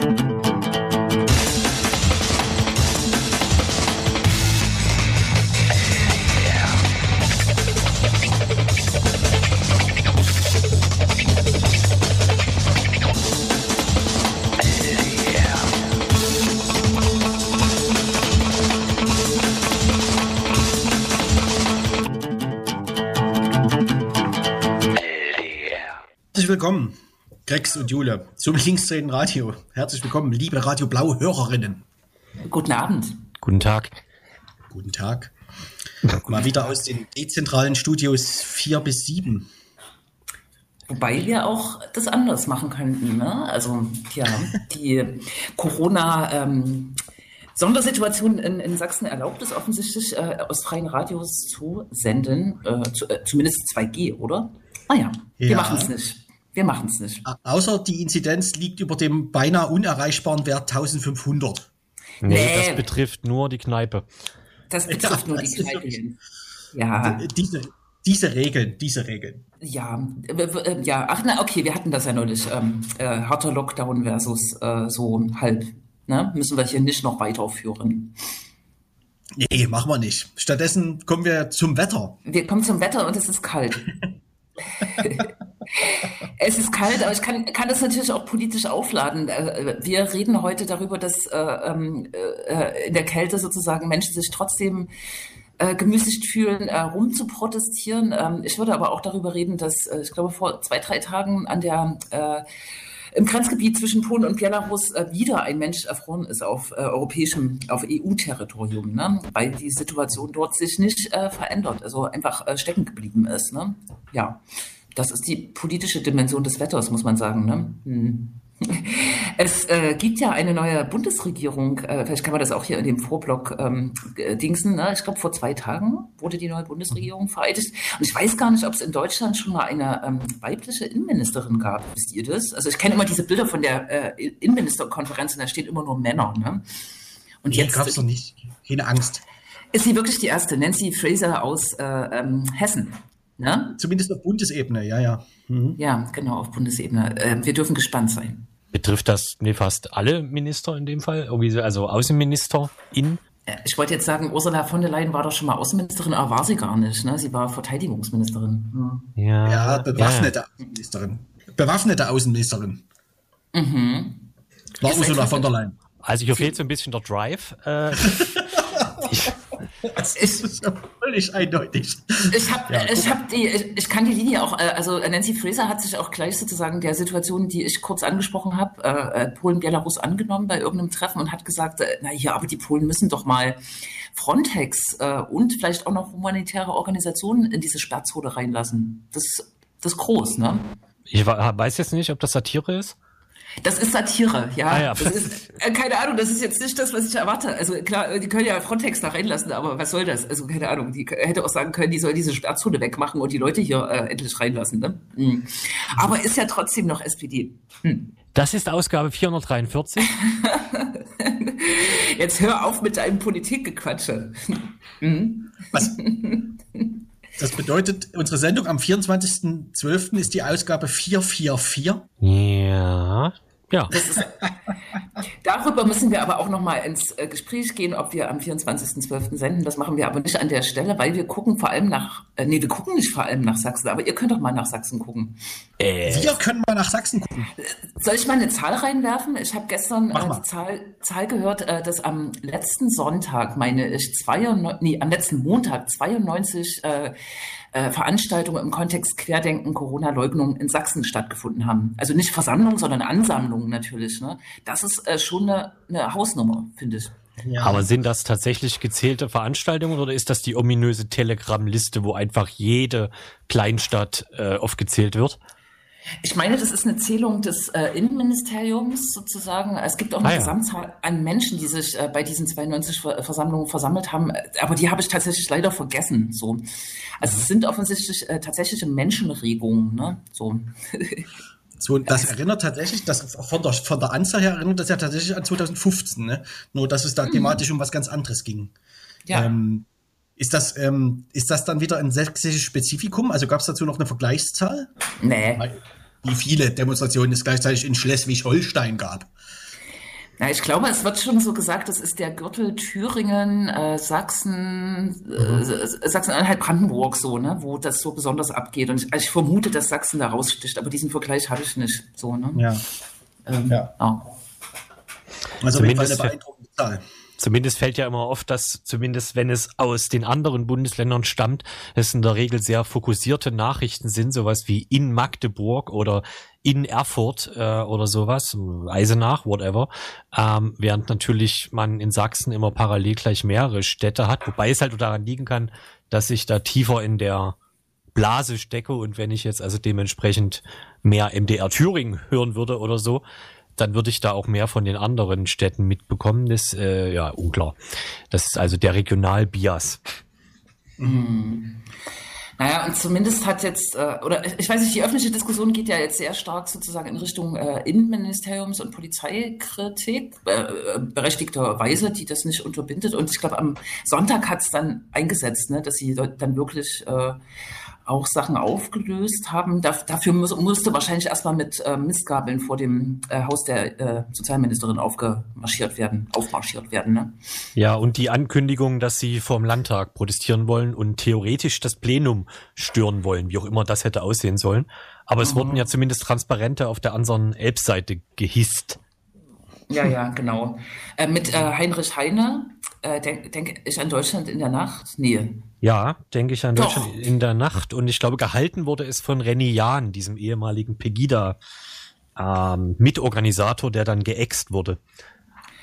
willkommen, Grex und Jule, zum Linksdrehen Radio. Herzlich willkommen, liebe Radio Blau-Hörerinnen. Guten Abend. Guten Tag. Guten Tag. Mal wieder aus den dezentralen Studios 4 bis 7. Wobei wir auch das anders machen könnten. Ne? Also ja, die Corona- ähm, Sondersituation in, in Sachsen erlaubt es offensichtlich, äh, aus freien Radios zu senden, äh, zu, äh, zumindest 2G, oder? Ah ja, wir machen es nicht. Wir machen es nicht. Außer die Inzidenz liegt über dem beinahe unerreichbaren Wert 1500. Nee, nee. das betrifft nur die Kneipe. Das betrifft ja, nur die Kneipe. Ja. Diese, diese Regeln, diese Regeln. Ja, äh, ja, ach na, okay, wir hatten das ja neulich. Ähm, äh, harter Lockdown versus äh, so halb. Ne? Müssen wir hier nicht noch weiterführen. Nee, machen wir nicht. Stattdessen kommen wir zum Wetter. Wir kommen zum Wetter und es ist kalt. es ist kalt, aber ich kann, kann das natürlich auch politisch aufladen. Äh, wir reden heute darüber, dass äh, ähm, äh, in der Kälte sozusagen Menschen sich trotzdem äh, gemüßigt fühlen, äh, rum zu protestieren. Ähm, ich würde aber auch darüber reden, dass äh, ich glaube vor zwei, drei Tagen an der äh, im Grenzgebiet zwischen Polen und Belarus äh, wieder ein Mensch erfroren ist auf äh, europäischem, auf EU-Territorium, ne? weil die Situation dort sich nicht äh, verändert, also einfach äh, stecken geblieben ist. Ne? Ja, das ist die politische Dimension des Wetters, muss man sagen. Ne? Hm. Es äh, gibt ja eine neue Bundesregierung, äh, vielleicht kann man das auch hier in dem Vorblock ähm, dingsen. Ne? Ich glaube, vor zwei Tagen wurde die neue Bundesregierung vereidigt. Und ich weiß gar nicht, ob es in Deutschland schon mal eine ähm, weibliche Innenministerin gab. Wisst ihr das? Also ich kenne immer diese Bilder von der äh, Innenministerkonferenz und da stehen immer nur Männer. Ne? Und nee, jetzt gab es doch nicht. Keine Angst. Ist sie wirklich die erste? Nancy Fraser aus äh, ähm, Hessen. Ne? Zumindest auf Bundesebene, ja, ja. Mhm. Ja, genau, auf Bundesebene. Äh, wir dürfen gespannt sein. Betrifft das nee, fast alle Minister in dem Fall? Also Außenministerin? Äh, ich wollte jetzt sagen, Ursula von der Leyen war doch schon mal Außenministerin, aber war sie gar nicht. Ne? Sie war Verteidigungsministerin. Ja, ja bewaffnete ja. Außenministerin. Bewaffnete Außenministerin. Mhm. War Ursula von der Leyen. Also hier fehlt so ein bisschen der Drive. Äh, ich, das ist ja völlig eindeutig. Ich habe, ja, ich habe die, ich, ich, kann die Linie auch, äh, also Nancy Fraser hat sich auch gleich sozusagen der Situation, die ich kurz angesprochen habe, äh, äh, Polen, Belarus angenommen bei irgendeinem Treffen und hat gesagt, äh, na ja, aber die Polen müssen doch mal Frontex äh, und vielleicht auch noch humanitäre Organisationen in diese Sperrzone reinlassen. Das, das ist groß, ne? Ich weiß jetzt nicht, ob das Satire ist. Das ist Satire, ja. Ah, ja. Ist, äh, keine Ahnung, das ist jetzt nicht das, was ich erwarte. Also klar, die können ja Frontex da reinlassen, aber was soll das? Also keine Ahnung, die hätte auch sagen können, die soll diese Sperrzone wegmachen und die Leute hier äh, endlich reinlassen. Ne? Mhm. Aber ist ja trotzdem noch SPD. Hm. Das ist Ausgabe 443. Jetzt hör auf mit deinem Politikgequatsche. Mhm. Was? Das bedeutet, unsere Sendung am 24.12. ist die Ausgabe 444. Ja. Ja. Ist, darüber müssen wir aber auch noch mal ins äh, Gespräch gehen, ob wir am 24.12. senden. Das machen wir aber nicht an der Stelle, weil wir gucken vor allem nach, äh, nee, wir gucken nicht vor allem nach Sachsen, aber ihr könnt doch mal nach Sachsen gucken. Äh. Wir können mal nach Sachsen gucken. Soll ich mal eine Zahl reinwerfen? Ich habe gestern äh, die Zahl, Zahl gehört, äh, dass am letzten Sonntag, meine ich, 92, nee, am letzten Montag 92 äh, Veranstaltungen im Kontext Querdenken, Corona-Leugnung in Sachsen stattgefunden haben. Also nicht Versammlungen, sondern Ansammlungen natürlich. Ne? Das ist äh, schon eine, eine Hausnummer, finde ich. Ja. Aber sind das tatsächlich gezählte Veranstaltungen oder ist das die ominöse Telegram-Liste, wo einfach jede Kleinstadt äh, aufgezählt wird? Ich meine, das ist eine Zählung des äh, Innenministeriums sozusagen. Es gibt auch eine ah, ja. Gesamtzahl an Menschen, die sich äh, bei diesen 92 Versammlungen versammelt haben, aber die habe ich tatsächlich leider vergessen. So, also es sind offensichtlich äh, tatsächliche Menschenregungen. Ne? So. So, das erinnert tatsächlich, das von der, von der Anzahl her erinnert das ja tatsächlich an 2015, ne? Nur, dass es da mhm. thematisch um was ganz anderes ging. Ja. Ähm, ist das, ähm, ist das dann wieder ein sächsisches Spezifikum? Also gab es dazu noch eine Vergleichszahl? Nee wie viele Demonstrationen es gleichzeitig in Schleswig-Holstein gab. Ja, ich glaube, es wird schon so gesagt, das ist der Gürtel Thüringen, äh, Sachsen, äh, mhm. Sachsen-Anhalt, Brandenburg so, ne, wo das so besonders abgeht. Und ich, also ich vermute, dass Sachsen da raussticht, aber diesen Vergleich habe ich nicht so, ne? Ja. Ähm, ja. ja. Also Zumindest eine beeindruckende Zahl. Zumindest fällt ja immer oft, dass zumindest wenn es aus den anderen Bundesländern stammt, es in der Regel sehr fokussierte Nachrichten sind, sowas wie in Magdeburg oder in Erfurt äh, oder sowas, Eisenach, whatever, ähm, während natürlich man in Sachsen immer parallel gleich mehrere Städte hat, wobei es halt daran liegen kann, dass ich da tiefer in der Blase stecke und wenn ich jetzt also dementsprechend mehr MDR Thüringen hören würde oder so, dann würde ich da auch mehr von den anderen Städten mitbekommen. Das äh, ja unklar. Das ist also der Regional-Bias. Mhm. Naja, und zumindest hat jetzt, äh, oder ich weiß nicht, die öffentliche Diskussion geht ja jetzt sehr stark sozusagen in Richtung äh, Innenministeriums- und Polizeikritik, äh, berechtigterweise, die das nicht unterbindet. Und ich glaube, am Sonntag hat es dann eingesetzt, ne, dass sie dann wirklich äh, auch Sachen aufgelöst haben. Da, dafür muss, musste wahrscheinlich erstmal mit äh, Mistgabeln vor dem äh, Haus der äh, Sozialministerin aufgemarschiert werden, aufmarschiert werden. Ne? Ja, und die Ankündigung, dass sie vor dem Landtag protestieren wollen und theoretisch das Plenum stören wollen, wie auch immer das hätte aussehen sollen. Aber es mhm. wurden ja zumindest Transparente auf der anderen Elbseite gehisst. Ja, ja, genau. Äh, mit äh, Heinrich Heine, äh, denke denk ich an Deutschland in der Nacht? Nee. Ja, denke ich an Doch. Deutschland in der Nacht. Und ich glaube, gehalten wurde es von Renny Jahn, diesem ehemaligen Pegida ähm, Mitorganisator, der dann geäxt wurde.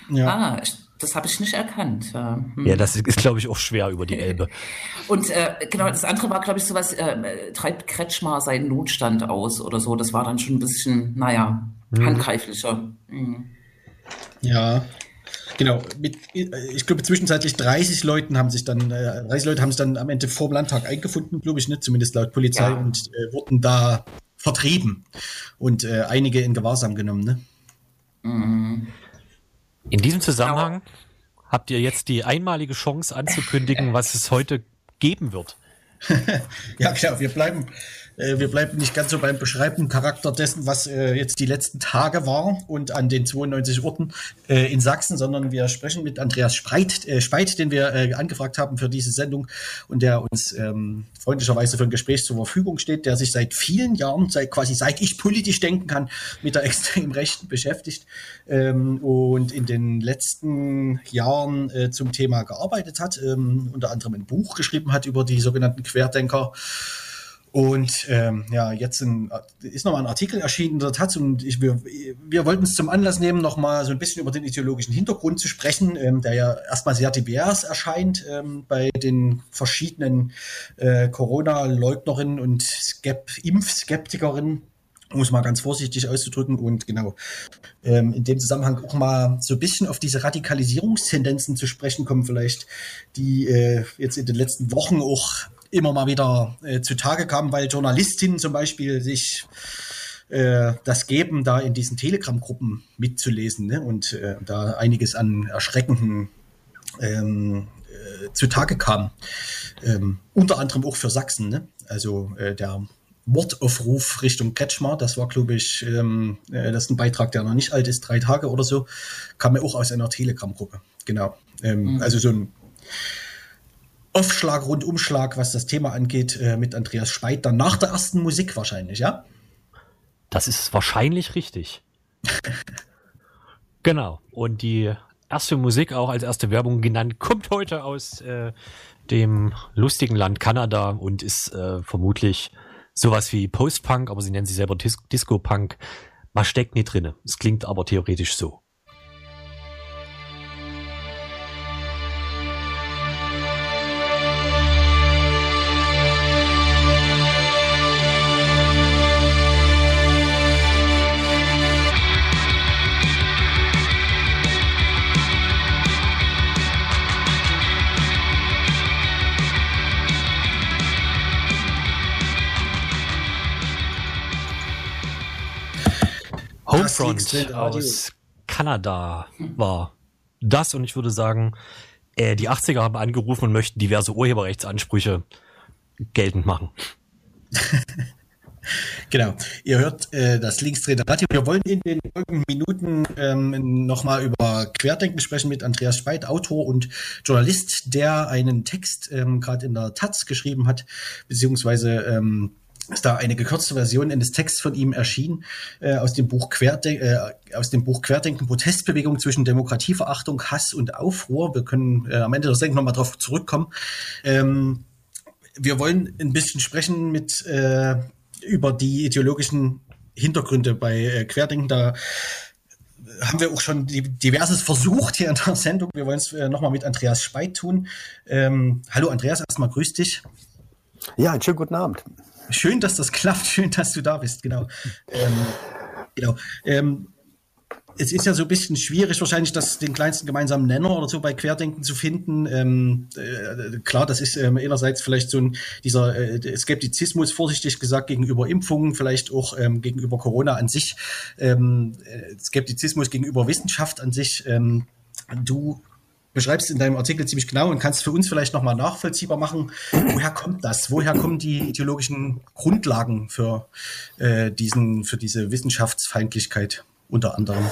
Ja. Ah, das habe ich nicht erkannt. Hm. Ja, das ist, glaube ich, auch schwer über die Elbe. Und äh, genau, das andere war, glaube ich, sowas, äh, treibt Kretschmar seinen Notstand aus oder so. Das war dann schon ein bisschen, naja, hm. handgreiflicher. Mhm. Ja, genau. Mit, ich glaube, zwischenzeitlich 30 Leuten haben sich dann, äh, 30 Leute haben sich dann am Ende vor dem Landtag eingefunden, glaube ich, ne? zumindest laut Polizei, ja. und äh, wurden da vertrieben und äh, einige in Gewahrsam genommen. Ne? Mhm. In diesem Zusammenhang genau. habt ihr jetzt die einmalige Chance anzukündigen, was es heute geben wird. ja, klar, wir bleiben äh, wir bleiben nicht ganz so beim beschreibenden Charakter dessen, was äh, jetzt die letzten Tage war und an den 92 Orten äh, in Sachsen, sondern wir sprechen mit Andreas Spreit, äh, Speit, den wir äh, angefragt haben für diese Sendung und der uns ähm, freundlicherweise für ein Gespräch zur Verfügung steht, der sich seit vielen Jahren, seit quasi seit ich politisch denken kann, mit der extrem Rechten beschäftigt ähm, und in den letzten Jahren zum Thema gearbeitet hat, ähm, unter anderem ein Buch geschrieben hat über die sogenannten Querdenker. Und ähm, ja, jetzt ein, ist nochmal ein Artikel erschienen in der Taz und ich, wir, wir wollten es zum Anlass nehmen, nochmal so ein bisschen über den ideologischen Hintergrund zu sprechen, ähm, der ja erstmal sehr divers erscheint ähm, bei den verschiedenen äh, Corona-Leugnerinnen und Skep Impfskeptikerinnen um es mal ganz vorsichtig auszudrücken und genau ähm, in dem Zusammenhang auch mal so ein bisschen auf diese Radikalisierungstendenzen zu sprechen kommen, vielleicht, die äh, jetzt in den letzten Wochen auch immer mal wieder äh, zutage kam, weil Journalistinnen zum Beispiel sich äh, das geben, da in diesen Telegram-Gruppen mitzulesen ne? und äh, da einiges an erschreckenden ähm, äh, zutage kam. Ähm, unter anderem auch für Sachsen. Ne? Also äh, der Mordaufruf Richtung Kretschmar, das war, glaube ich, ähm, äh, das ist ein Beitrag, der noch nicht alt ist, drei Tage oder so, kam mir auch aus einer Telegram-Gruppe. Genau. Ähm, mhm. Also so ein Aufschlag, Rundumschlag, was das Thema angeht, äh, mit Andreas Speit. Dann nach der ersten Musik wahrscheinlich, ja? Das ist wahrscheinlich richtig. genau. Und die erste Musik, auch als erste Werbung genannt, kommt heute aus äh, dem lustigen Land Kanada und ist äh, vermutlich sowas wie Post-Punk, aber sie nennen sie selber Dis Disco-Punk. Man steckt nicht drinne. Es klingt aber theoretisch so. Homefront aus Kanada war das und ich würde sagen, äh, die 80er haben angerufen und möchten diverse Urheberrechtsansprüche geltend machen. Genau. Ihr hört äh, das Linksdrehende Radio. Wir wollen in den folgenden Minuten ähm, nochmal über Querdenken sprechen mit Andreas Speit, Autor und Journalist, der einen Text ähm, gerade in der Taz geschrieben hat, beziehungsweise ähm, ist da eine gekürzte Version eines Texts von ihm erschienen äh, aus dem Buch Querdenken, äh, aus dem Buch Querdenken Protestbewegung zwischen Demokratieverachtung, Hass und Aufruhr. Wir können äh, am Ende der Sendung nochmal drauf zurückkommen. Ähm, wir wollen ein bisschen sprechen mit äh, über die ideologischen Hintergründe bei äh, Querdenken. Da haben wir auch schon diverses versucht hier in der Sendung. Wir wollen es äh, nochmal mit Andreas Speit tun. Ähm, hallo Andreas, erstmal grüß dich. Ja, einen schönen guten Abend. Schön, dass das klappt. Schön, dass du da bist. Genau. Ähm, genau. Ähm, es ist ja so ein bisschen schwierig, wahrscheinlich das, den kleinsten gemeinsamen Nenner oder so bei Querdenken zu finden. Ähm, äh, klar, das ist ähm, einerseits vielleicht so ein dieser äh, Skeptizismus, vorsichtig gesagt, gegenüber Impfungen, vielleicht auch ähm, gegenüber Corona an sich, ähm, äh, Skeptizismus gegenüber Wissenschaft an sich. Ähm, du beschreibst in deinem Artikel ziemlich genau und kannst für uns vielleicht nochmal nachvollziehbar machen, woher kommt das? Woher kommen die ideologischen Grundlagen für, äh, diesen, für diese Wissenschaftsfeindlichkeit? unter anderem.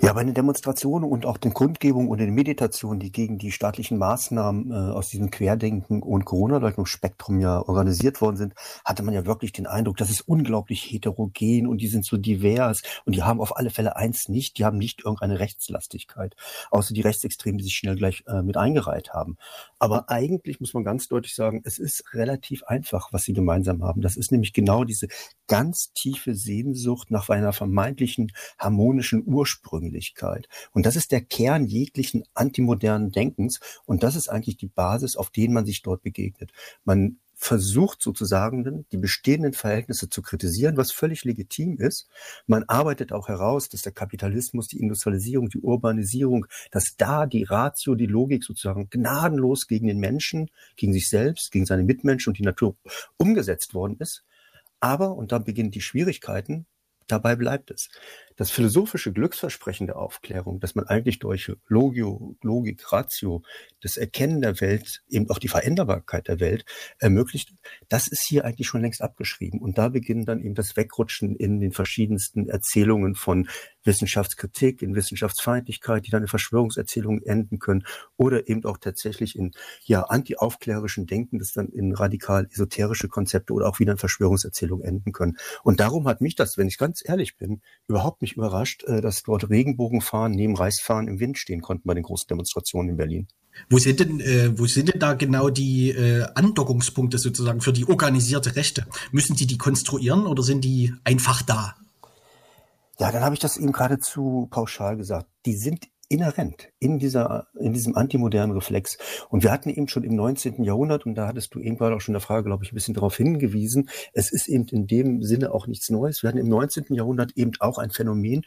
Ja, bei den Demonstrationen und auch den Kundgebungen und den Meditationen, die gegen die staatlichen Maßnahmen äh, aus diesem Querdenken und Corona-Leugnungsspektrum ja organisiert worden sind, hatte man ja wirklich den Eindruck, das ist unglaublich heterogen und die sind so divers und die haben auf alle Fälle eins nicht, die haben nicht irgendeine Rechtslastigkeit, außer die Rechtsextremen, die sich schnell gleich äh, mit eingereiht haben. Aber eigentlich muss man ganz deutlich sagen, es ist relativ einfach, was sie gemeinsam haben. Das ist nämlich genau diese ganz tiefe Sehnsucht nach einer vermeintlichen harmonischen Ursprung Ursprünglichkeit. Und das ist der Kern jeglichen antimodernen Denkens. Und das ist eigentlich die Basis, auf den man sich dort begegnet. Man versucht sozusagen die bestehenden Verhältnisse zu kritisieren, was völlig legitim ist. Man arbeitet auch heraus, dass der Kapitalismus, die Industrialisierung, die Urbanisierung, dass da die Ratio, die Logik sozusagen gnadenlos gegen den Menschen, gegen sich selbst, gegen seine Mitmenschen und die Natur umgesetzt worden ist. Aber, und da beginnen die Schwierigkeiten, dabei bleibt es das philosophische Glücksversprechen der Aufklärung, dass man eigentlich durch Logio, Logik, Ratio, das Erkennen der Welt, eben auch die Veränderbarkeit der Welt ermöglicht, das ist hier eigentlich schon längst abgeschrieben. Und da beginnt dann eben das Wegrutschen in den verschiedensten Erzählungen von Wissenschaftskritik, in Wissenschaftsfeindlichkeit, die dann in Verschwörungserzählungen enden können oder eben auch tatsächlich in ja antiaufklärerischen Denken, das dann in radikal esoterische Konzepte oder auch wieder in Verschwörungserzählungen enden können. Und darum hat mich das, wenn ich ganz ehrlich bin, überhaupt mich überrascht, äh, dass dort Regenbogenfahren neben Reichsfahren im Wind stehen konnten bei den großen Demonstrationen in Berlin. Wo sind denn, äh, wo sind denn da genau die äh, Andockungspunkte sozusagen für die organisierte Rechte? Müssen die die konstruieren oder sind die einfach da? Ja, dann habe ich das eben geradezu pauschal gesagt. Die sind inhärent in dieser, in diesem antimodernen Reflex. Und wir hatten eben schon im 19. Jahrhundert, und da hattest du eben gerade auch schon in der Frage, glaube ich, ein bisschen darauf hingewiesen, es ist eben in dem Sinne auch nichts Neues. Wir hatten im 19. Jahrhundert eben auch ein Phänomen,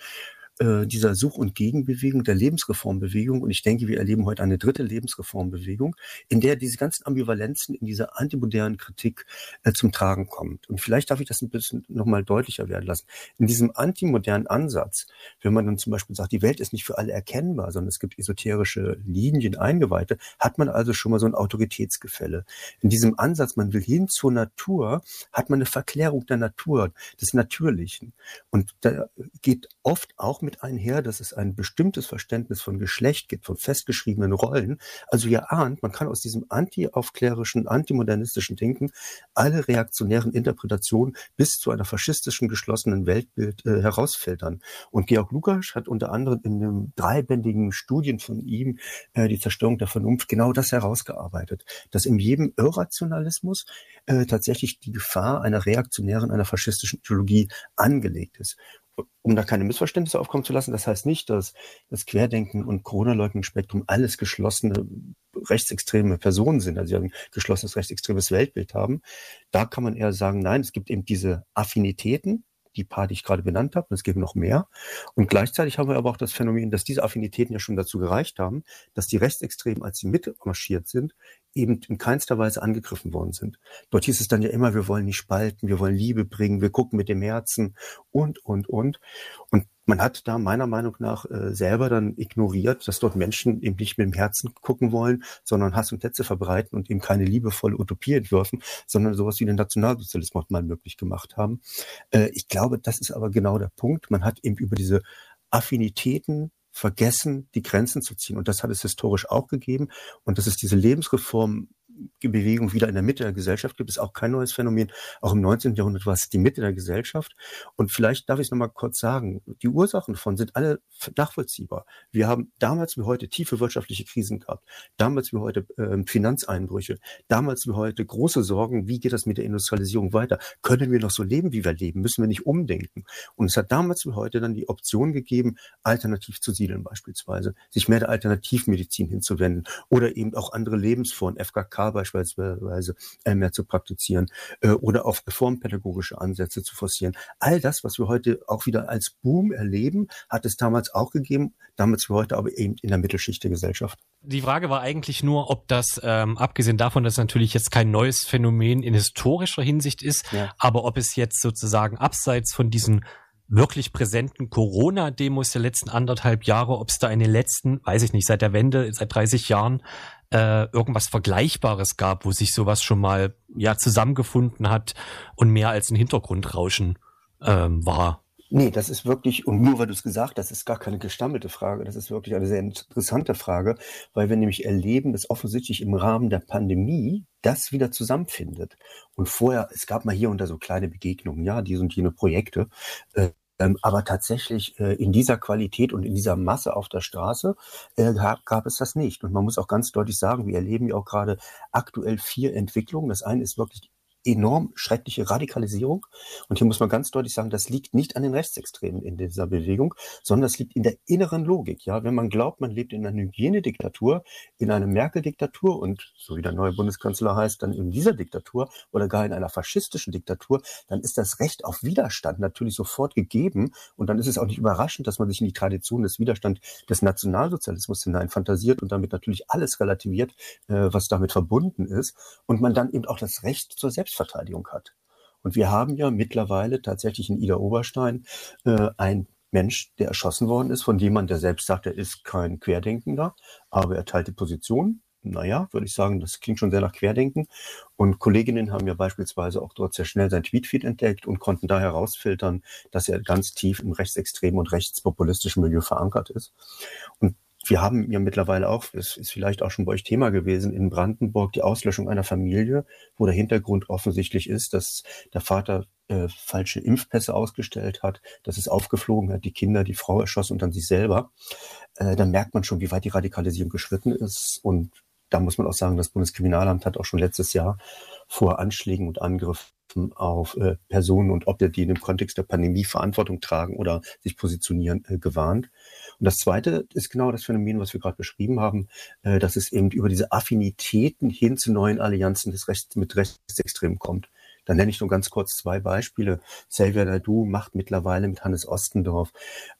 äh, dieser Such- und Gegenbewegung, der Lebensreformbewegung. Und ich denke, wir erleben heute eine dritte Lebensreformbewegung, in der diese ganzen Ambivalenzen in dieser antimodernen Kritik äh, zum Tragen kommt. Und vielleicht darf ich das ein bisschen nochmal deutlicher werden lassen. In diesem antimodernen Ansatz, wenn man dann zum Beispiel sagt, die Welt ist nicht für alle erkennbar, sondern es gibt esoterische Linien, Eingeweihte, hat man also schon mal so ein Autoritätsgefälle. In diesem Ansatz, man will hin zur Natur, hat man eine Verklärung der Natur, des Natürlichen. Und da geht oft auch mit einher, dass es ein bestimmtes Verständnis von Geschlecht gibt, von festgeschriebenen Rollen. Also ihr ahnt, man kann aus diesem anti-aufklärischen, antimodernistischen Denken alle reaktionären Interpretationen bis zu einer faschistischen geschlossenen Weltbild äh, herausfiltern. Und Georg Lukas hat unter anderem in einem dreibändigen Studien von ihm äh, die Zerstörung der Vernunft genau das herausgearbeitet, dass in jedem Irrationalismus äh, tatsächlich die Gefahr einer reaktionären, einer faschistischen Ideologie angelegt ist um da keine Missverständnisse aufkommen zu lassen, das heißt nicht, dass das Querdenken und Corona-Leugnungsspektrum alles geschlossene rechtsextreme Personen sind, also ein geschlossenes rechtsextremes Weltbild haben. Da kann man eher sagen, nein, es gibt eben diese Affinitäten, die paar, die ich gerade benannt habe, und es gibt noch mehr. Und gleichzeitig haben wir aber auch das Phänomen, dass diese Affinitäten ja schon dazu gereicht haben, dass die Rechtsextremen, als sie mitmarschiert sind, eben in keinster Weise angegriffen worden sind. Dort hieß es dann ja immer, wir wollen nicht spalten, wir wollen Liebe bringen, wir gucken mit dem Herzen und, und, und. Und man hat da meiner Meinung nach äh, selber dann ignoriert, dass dort Menschen eben nicht mit dem Herzen gucken wollen, sondern Hass und Hetze verbreiten und eben keine liebevolle Utopie entwürfen, sondern sowas wie den Nationalsozialismus mal möglich gemacht haben. Äh, ich glaube, das ist aber genau der Punkt. Man hat eben über diese Affinitäten vergessen, die Grenzen zu ziehen. Und das hat es historisch auch gegeben. Und das ist diese Lebensreform Bewegung wieder in der Mitte der Gesellschaft gibt, ist auch kein neues Phänomen. Auch im 19. Jahrhundert war es die Mitte der Gesellschaft. Und vielleicht darf ich es nochmal kurz sagen, die Ursachen davon sind alle nachvollziehbar. Wir haben damals wie heute tiefe wirtschaftliche Krisen gehabt, damals wie heute äh, Finanzeinbrüche, damals wie heute große Sorgen, wie geht das mit der Industrialisierung weiter? Können wir noch so leben, wie wir leben? Müssen wir nicht umdenken? Und es hat damals wie heute dann die Option gegeben, alternativ zu siedeln beispielsweise, sich mehr der Alternativmedizin hinzuwenden oder eben auch andere Lebensformen, FKK beispielsweise äh, mehr zu praktizieren äh, oder auf reformpädagogische Ansätze zu forcieren. All das, was wir heute auch wieder als Boom erleben, hat es damals auch gegeben, damals wie heute aber eben in der Mittelschicht der Gesellschaft. Die Frage war eigentlich nur, ob das, ähm, abgesehen davon, dass natürlich jetzt kein neues Phänomen in historischer Hinsicht ist, ja. aber ob es jetzt sozusagen abseits von diesen wirklich präsenten Corona-Demos der letzten anderthalb Jahre, ob es da in den letzten, weiß ich nicht, seit der Wende, seit 30 Jahren äh, irgendwas Vergleichbares gab, wo sich sowas schon mal ja zusammengefunden hat und mehr als ein Hintergrundrauschen ähm, war. Nee, das ist wirklich, und nur weil du es gesagt hast, ist gar keine gestammelte Frage. Das ist wirklich eine sehr interessante Frage, weil wir nämlich erleben, dass offensichtlich im Rahmen der Pandemie das wieder zusammenfindet. Und vorher, es gab mal hier und da so kleine Begegnungen, ja, diese und jene Projekte. Äh, ähm, aber tatsächlich äh, in dieser Qualität und in dieser Masse auf der Straße äh, gab, gab es das nicht. Und man muss auch ganz deutlich sagen, wir erleben ja auch gerade aktuell vier Entwicklungen. Das eine ist wirklich enorm schreckliche Radikalisierung. Und hier muss man ganz deutlich sagen, das liegt nicht an den Rechtsextremen in dieser Bewegung, sondern das liegt in der inneren Logik. Ja, wenn man glaubt, man lebt in einer Hygienediktatur, in einer Merkel-Diktatur und so wie der neue Bundeskanzler heißt, dann in dieser Diktatur oder gar in einer faschistischen Diktatur, dann ist das Recht auf Widerstand natürlich sofort gegeben. Und dann ist es auch nicht überraschend, dass man sich in die Tradition des Widerstands des Nationalsozialismus hineinfantasiert und damit natürlich alles relativiert, äh, was damit verbunden ist. Und man dann eben auch das Recht zur Selbst Selbstverteidigung hat. Und wir haben ja mittlerweile tatsächlich in Ida Oberstein äh, ein Mensch, der erschossen worden ist, von jemand, der selbst sagt, er ist kein Querdenkender, aber er teilt die Position. Naja, würde ich sagen, das klingt schon sehr nach Querdenken. Und Kolleginnen haben ja beispielsweise auch dort sehr schnell sein Tweetfeed entdeckt und konnten da herausfiltern, dass er ganz tief im rechtsextremen und rechtspopulistischen Milieu verankert ist. Und wir haben ja mittlerweile auch, es ist vielleicht auch schon bei euch Thema gewesen, in Brandenburg die Auslöschung einer Familie, wo der Hintergrund offensichtlich ist, dass der Vater äh, falsche Impfpässe ausgestellt hat, dass es aufgeflogen hat, die Kinder, die Frau erschossen und dann sich selber. Äh, dann merkt man schon, wie weit die Radikalisierung geschritten ist. Und da muss man auch sagen, das Bundeskriminalamt hat auch schon letztes Jahr vor Anschlägen und Angriffen auf äh, Personen und Objekte, die in dem Kontext der Pandemie Verantwortung tragen oder sich positionieren, äh, gewarnt. Und das Zweite ist genau das Phänomen, was wir gerade beschrieben haben, äh, dass es eben über diese Affinitäten hin zu neuen Allianzen des Rechts mit Rechtsextremen kommt. Da nenne ich nur ganz kurz zwei Beispiele. Xavier Nadu macht mittlerweile mit Hannes Ostendorf,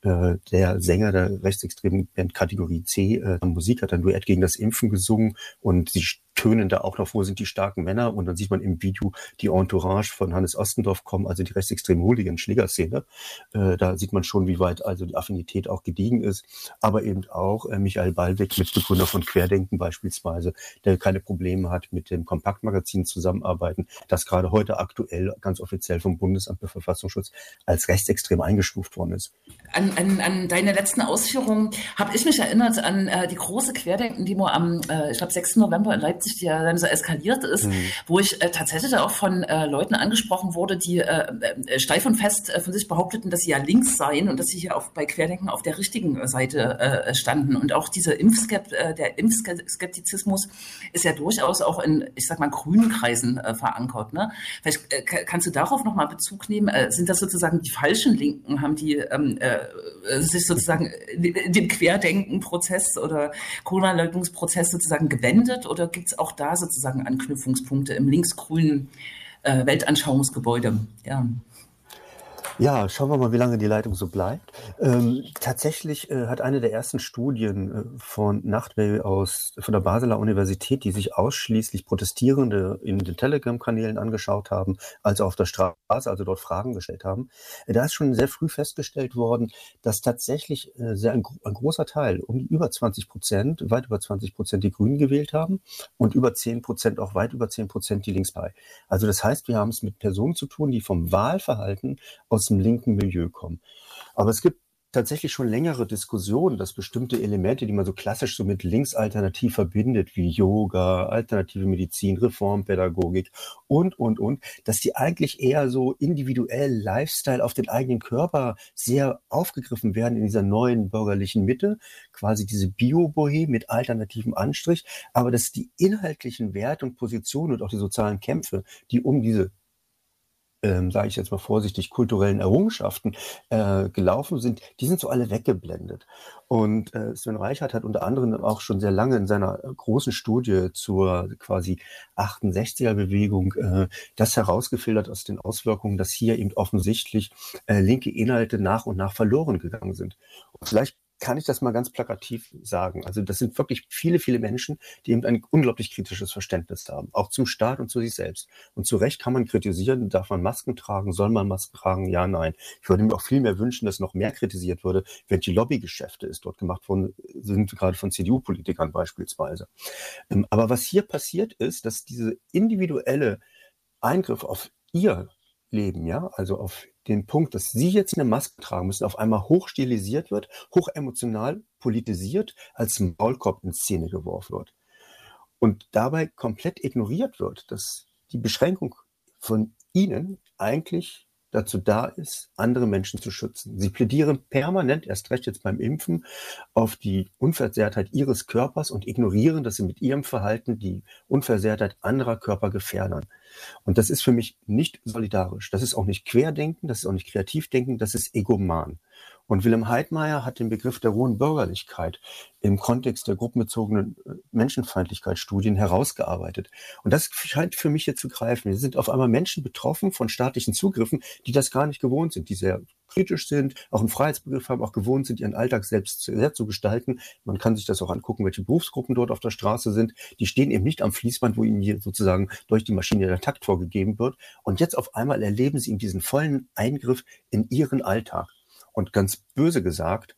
äh, der Sänger der rechtsextremen Band Kategorie C, äh, Musik, hat ein Duett gegen das Impfen gesungen und sie tönen da auch noch, wo sind die starken Männer? Und dann sieht man im Video die Entourage von Hannes Ostendorf kommen, also die rechtsextreme Hooligan-Schlägerszene. Äh, da sieht man schon, wie weit also die Affinität auch gediegen ist. Aber eben auch äh, Michael Ballweg, Mitbegründer von Querdenken beispielsweise, der keine Probleme hat mit dem Kompaktmagazin zusammenarbeiten, das gerade heute aktuell ganz offiziell vom Bundesamt für Verfassungsschutz als rechtsextrem eingestuft worden ist. An, an, an deine letzten Ausführungen habe ich mich erinnert an äh, die große Querdenken-Demo am, äh, ich glaube, 6. November in Leipzig Leipzig, die ja dann so eskaliert ist, mhm. wo ich äh, tatsächlich auch von äh, Leuten angesprochen wurde, die äh, äh, steif und fest äh, von sich behaupteten, dass sie ja links seien und dass sie hier auf, bei Querdenken auf der richtigen äh, Seite äh, standen. Und auch diese Impfskept, äh, der Impfskeptizismus ist ja durchaus auch in, ich sag mal, grünen Kreisen äh, verankert. Ne? Vielleicht äh, kannst du darauf nochmal Bezug nehmen. Äh, sind das sozusagen die falschen Linken? Haben die ähm, äh, sich sozusagen dem Querdenken-Prozess oder Corona-Leugnungsprozess sozusagen gewendet oder gibt es auch da sozusagen Anknüpfungspunkte im linksgrünen äh, Weltanschauungsgebäude. Ja. Ja, schauen wir mal, wie lange die Leitung so bleibt. Ähm, tatsächlich äh, hat eine der ersten Studien äh, von Nachtwey aus von der Basler Universität, die sich ausschließlich Protestierende in den Telegram-Kanälen angeschaut haben, also auf der Straße, also dort Fragen gestellt haben. Äh, da ist schon sehr früh festgestellt worden, dass tatsächlich äh, sehr ein, ein, großer Teil, um über 20 Prozent, weit über 20 Prozent die Grünen gewählt haben und über 10 Prozent, auch weit über 10 Prozent die Linkspartei. Also das heißt, wir haben es mit Personen zu tun, die vom Wahlverhalten aus dem linken Milieu kommen. Aber es gibt tatsächlich schon längere Diskussionen, dass bestimmte Elemente, die man so klassisch so mit linksalternativ verbindet, wie Yoga, alternative Medizin, Reformpädagogik und, und, und, dass die eigentlich eher so individuell Lifestyle auf den eigenen Körper sehr aufgegriffen werden in dieser neuen bürgerlichen Mitte, quasi diese Bio-Bohe mit alternativem Anstrich, aber dass die inhaltlichen Werte und Positionen und auch die sozialen Kämpfe, die um diese ähm, sage ich jetzt mal vorsichtig, kulturellen Errungenschaften äh, gelaufen sind, die sind so alle weggeblendet. Und äh, Sven Reichert hat unter anderem auch schon sehr lange in seiner großen Studie zur quasi 68er-Bewegung äh, das herausgefiltert aus den Auswirkungen, dass hier eben offensichtlich äh, linke Inhalte nach und nach verloren gegangen sind. Und vielleicht kann ich das mal ganz plakativ sagen. Also das sind wirklich viele, viele Menschen, die eben ein unglaublich kritisches Verständnis haben, auch zum Staat und zu sich selbst. Und zu Recht kann man kritisieren, darf man Masken tragen, soll man Masken tragen, ja, nein. Ich würde mir auch viel mehr wünschen, dass noch mehr kritisiert würde, wenn die Lobbygeschäfte ist dort gemacht worden sind, gerade von CDU-Politikern beispielsweise. Ähm, aber was hier passiert ist, dass diese individuelle Eingriff auf ihr Leben, ja, also auf den Punkt, dass Sie jetzt eine Maske tragen müssen, auf einmal hochstilisiert wird, hochemotional politisiert, als Maulkorb in Szene geworfen wird. Und dabei komplett ignoriert wird, dass die Beschränkung von Ihnen eigentlich dazu da ist, andere Menschen zu schützen. Sie plädieren permanent, erst recht jetzt beim Impfen, auf die Unversehrtheit ihres Körpers und ignorieren, dass sie mit ihrem Verhalten die Unversehrtheit anderer Körper gefährden. Und das ist für mich nicht solidarisch. Das ist auch nicht Querdenken, das ist auch nicht Kreativdenken, das ist Egoman. Und Wilhelm Heidmeier hat den Begriff der rohen Bürgerlichkeit im Kontext der gruppenbezogenen äh, Menschenfeindlichkeitsstudien herausgearbeitet. Und das scheint für mich hier zu greifen. Wir sind auf einmal Menschen betroffen von staatlichen Zugriffen, die das gar nicht gewohnt sind, die sehr kritisch sind, auch einen Freiheitsbegriff haben, auch gewohnt sind, ihren Alltag selbst sehr zu gestalten. Man kann sich das auch angucken, welche Berufsgruppen dort auf der Straße sind. Die stehen eben nicht am Fließband, wo ihnen hier sozusagen durch die Maschine der Takt vorgegeben wird. Und jetzt auf einmal erleben sie in diesen vollen Eingriff in ihren Alltag. Und ganz böse gesagt,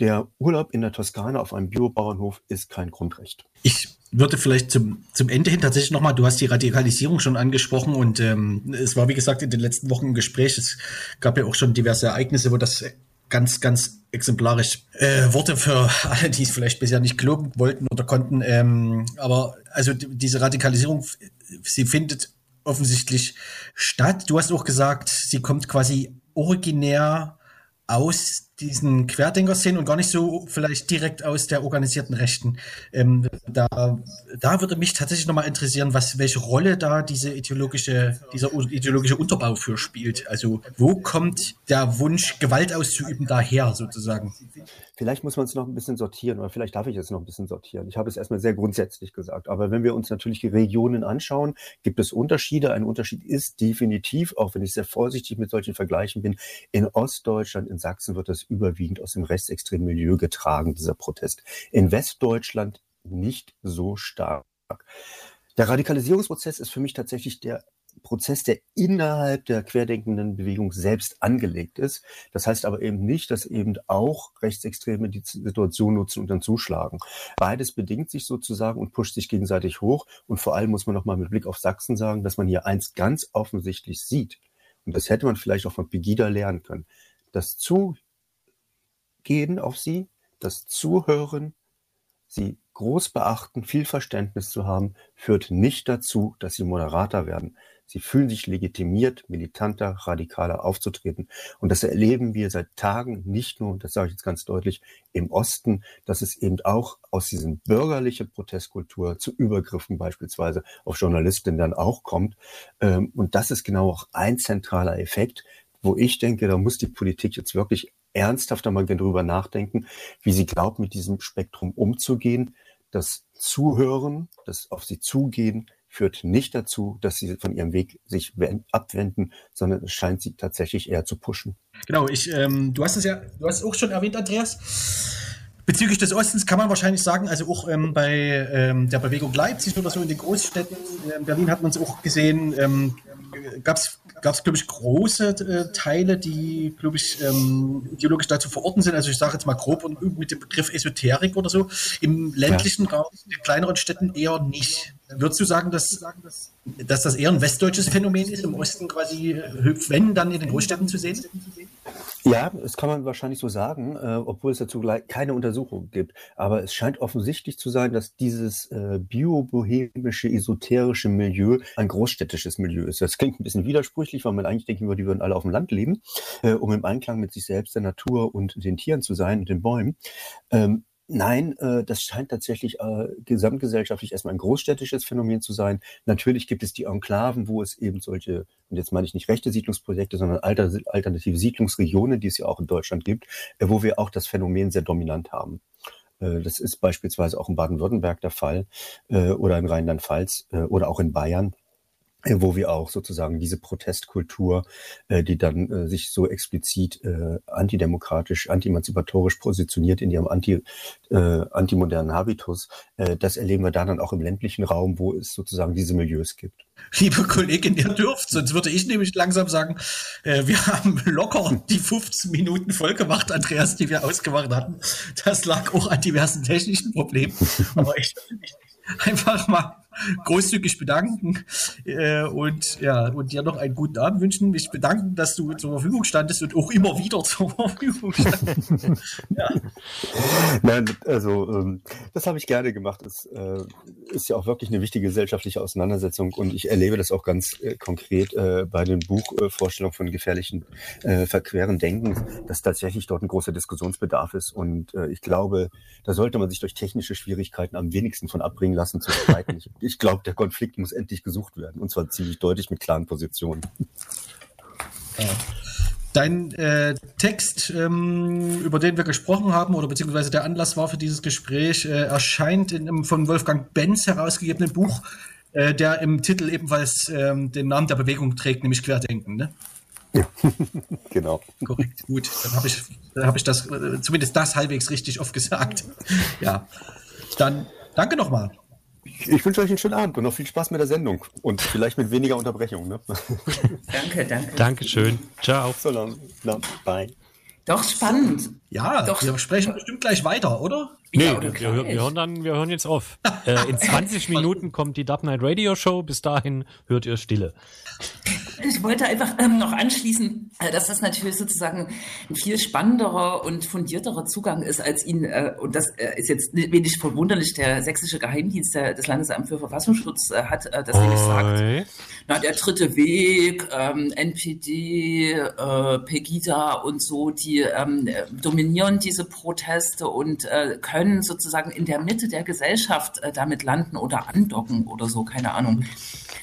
der Urlaub in der Toskana auf einem Biobauernhof ist kein Grundrecht. Ich würde vielleicht zum, zum Ende hin tatsächlich nochmal, du hast die Radikalisierung schon angesprochen und ähm, es war wie gesagt in den letzten Wochen ein Gespräch. Es gab ja auch schon diverse Ereignisse, wo das ganz, ganz exemplarisch äh, Worte für alle, die es vielleicht bisher nicht glauben wollten oder konnten. Ähm, aber also diese Radikalisierung, sie findet offensichtlich statt. Du hast auch gesagt, sie kommt quasi originär aus diesen Querdenker-Szenen und gar nicht so vielleicht direkt aus der organisierten Rechten. Ähm, da, da würde mich tatsächlich nochmal interessieren, was, welche Rolle da diese ideologische, dieser ideologische Unterbau für spielt. Also wo kommt der Wunsch, Gewalt auszuüben, daher sozusagen? Vielleicht muss man es noch ein bisschen sortieren oder vielleicht darf ich es noch ein bisschen sortieren. Ich habe es erstmal sehr grundsätzlich gesagt. Aber wenn wir uns natürlich die Regionen anschauen, gibt es Unterschiede. Ein Unterschied ist definitiv, auch wenn ich sehr vorsichtig mit solchen Vergleichen bin, in Ostdeutschland, in Sachsen wird es überwiegend aus dem rechtsextremen Milieu getragen, dieser Protest. In Westdeutschland nicht so stark. Der Radikalisierungsprozess ist für mich tatsächlich der Prozess, der innerhalb der querdenkenden Bewegung selbst angelegt ist. Das heißt aber eben nicht, dass eben auch Rechtsextreme die Situation nutzen und dann zuschlagen. Beides bedingt sich sozusagen und pusht sich gegenseitig hoch. Und vor allem muss man nochmal mit Blick auf Sachsen sagen, dass man hier eins ganz offensichtlich sieht. Und das hätte man vielleicht auch von Pegida lernen können. Das Zugehen auf sie, das Zuhören, sie groß beachten, viel Verständnis zu haben, führt nicht dazu, dass sie Moderator werden. Sie fühlen sich legitimiert, militanter, radikaler aufzutreten. Und das erleben wir seit Tagen nicht nur, und das sage ich jetzt ganz deutlich, im Osten, dass es eben auch aus diesen bürgerlichen Protestkultur zu Übergriffen beispielsweise auf Journalistinnen dann auch kommt. Ähm, und das ist genau auch ein zentraler Effekt, wo ich denke, da muss die Politik jetzt wirklich ernsthafter mal darüber nachdenken, wie sie glaubt, mit diesem Spektrum umzugehen. Das Zuhören, das auf sie zugehen, führt nicht dazu, dass sie von ihrem Weg sich abwenden, sondern es scheint sie tatsächlich eher zu pushen. Genau, ich, ähm, du hast es ja, du hast es auch schon erwähnt, Andreas. Bezüglich des Ostens kann man wahrscheinlich sagen, also auch ähm, bei ähm, der Bewegung Leipzig oder so in den Großstädten, äh, Berlin hat man es auch gesehen, ähm, gab es glaube ich, große äh, Teile, die, glaube ich, ähm, ideologisch dazu verorten sind. Also ich sage jetzt mal grob und mit dem Begriff Esoterik oder so. Im ländlichen ja. Raum, in den kleineren Städten eher nicht. Würdest du sagen, dass, dass das eher ein westdeutsches Phänomen ist, im Osten quasi, wenn, dann in den Großstädten zu sehen? Ja, das kann man wahrscheinlich so sagen, äh, obwohl es dazu keine Untersuchung gibt. Aber es scheint offensichtlich zu sein, dass dieses äh, biobohemische, esoterische Milieu ein großstädtisches Milieu ist. Das klingt ein bisschen widersprüchlich, weil man eigentlich denken würde, die würden alle auf dem Land leben, äh, um im Einklang mit sich selbst, der Natur und den Tieren zu sein und den Bäumen. Ähm, Nein, äh, das scheint tatsächlich äh, gesamtgesellschaftlich erstmal ein großstädtisches Phänomen zu sein. Natürlich gibt es die Enklaven, wo es eben solche, und jetzt meine ich nicht rechte Siedlungsprojekte, sondern alter, alternative Siedlungsregionen, die es ja auch in Deutschland gibt, äh, wo wir auch das Phänomen sehr dominant haben. Äh, das ist beispielsweise auch in Baden-Württemberg der Fall äh, oder in Rheinland-Pfalz äh, oder auch in Bayern. Äh, wo wir auch sozusagen diese Protestkultur, äh, die dann äh, sich so explizit äh, antidemokratisch, anti-emanzipatorisch positioniert in ihrem anti, äh, antimodernen Habitus, äh, das erleben wir da dann auch im ländlichen Raum, wo es sozusagen diese Milieus gibt. Liebe Kollegin, ihr dürft, sonst würde ich nämlich langsam sagen, äh, wir haben locker die 15 Minuten voll gemacht, Andreas, die wir ausgemacht hatten. Das lag auch an diversen technischen Problemen. Aber ich einfach mal großzügig bedanken äh, und ja und dir noch einen guten Abend wünschen. Mich bedanken, dass du zur Verfügung standest und auch immer wieder zur Verfügung standest. ja. Nein, also ähm, das habe ich gerne gemacht. Das äh, ist ja auch wirklich eine wichtige gesellschaftliche Auseinandersetzung und ich erlebe das auch ganz äh, konkret äh, bei den Buchvorstellungen von gefährlichen äh, verqueren Denken, dass tatsächlich dort ein großer Diskussionsbedarf ist und äh, ich glaube, da sollte man sich durch technische Schwierigkeiten am wenigsten von abbringen lassen zu streiten. Ich, glaube, der Konflikt muss endlich gesucht werden. Und zwar ziemlich deutlich mit klaren Positionen. Dein äh, Text, ähm, über den wir gesprochen haben, oder beziehungsweise der Anlass war für dieses Gespräch, äh, erscheint in einem von Wolfgang Benz herausgegebenen Buch, äh, der im Titel ebenfalls ähm, den Namen der Bewegung trägt, nämlich Querdenken. Ne? Ja, genau. Korrekt, gut. Dann habe ich, hab ich das, äh, zumindest das halbwegs richtig oft gesagt. Ja. Dann danke nochmal. Ich wünsche euch einen schönen Abend und noch viel Spaß mit der Sendung. Und vielleicht mit weniger Unterbrechung. Ne? danke, danke. Dankeschön. Ciao. So long. No, bye. Doch spannend. Ja, Doch. wir sprechen bestimmt gleich weiter, oder? Nee, ja, wir, wir, wir, hören dann, wir hören jetzt auf. äh, in 20 Minuten kommt die Dark Knight Radio Show. Bis dahin hört ihr Stille. Ich wollte einfach ähm, noch anschließen, äh, dass das natürlich sozusagen ein viel spannenderer und fundierterer Zugang ist, als ihn, äh, und das äh, ist jetzt wenig verwunderlich, der sächsische Geheimdienst der, des Landesamt für Verfassungsschutz äh, hat, äh, das nämlich sagt, na, der dritte Weg, ähm, NPD, äh, Pegida und so, die ähm, dominieren diese Proteste und können sozusagen in der Mitte der Gesellschaft damit landen oder andocken oder so, keine Ahnung.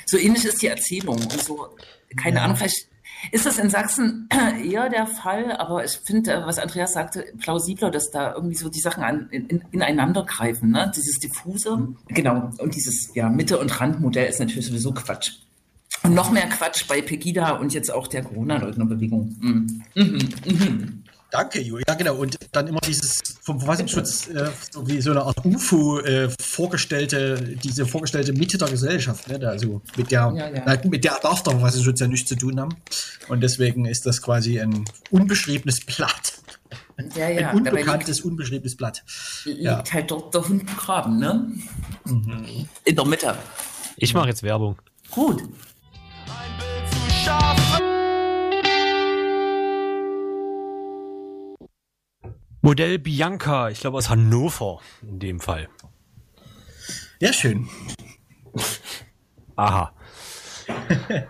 So ähnlich ist die Erzählung und so, keine ja. Ahnung, vielleicht ist das in Sachsen eher der Fall, aber ich finde, äh, was Andreas sagte, plausibler, dass da irgendwie so die Sachen an, in, ineinander greifen, ne? Dieses diffuse, mhm. genau, und dieses ja, Mitte- und Randmodell ist natürlich sowieso Quatsch. Und noch mehr Quatsch bei Pegida und jetzt auch der Corona-Leugner-Bewegung. Mhm. Mhm. Mhm. Danke, Julia. Ja, genau. Und dann immer dieses vom Verfassungsschutz äh, so wie so eine Art UFO äh, vorgestellte, diese vorgestellte Mitte der Gesellschaft. Ne? Also mit der, ja, ja. Na, mit der darf der Verfassungsschutz ja nichts zu tun haben. Und deswegen ist das quasi ein unbeschriebenes Blatt. Ja, ja. Ein unbekanntes, liegt, unbeschriebenes Blatt. Liegt ja. halt dort der Hund begraben, ne? Mhm. In der Mitte. Ich mache jetzt Werbung. Gut. Ein Bild zu schaffen. Modell Bianca, ich glaube aus Hannover in dem Fall. Ja, schön. Aha.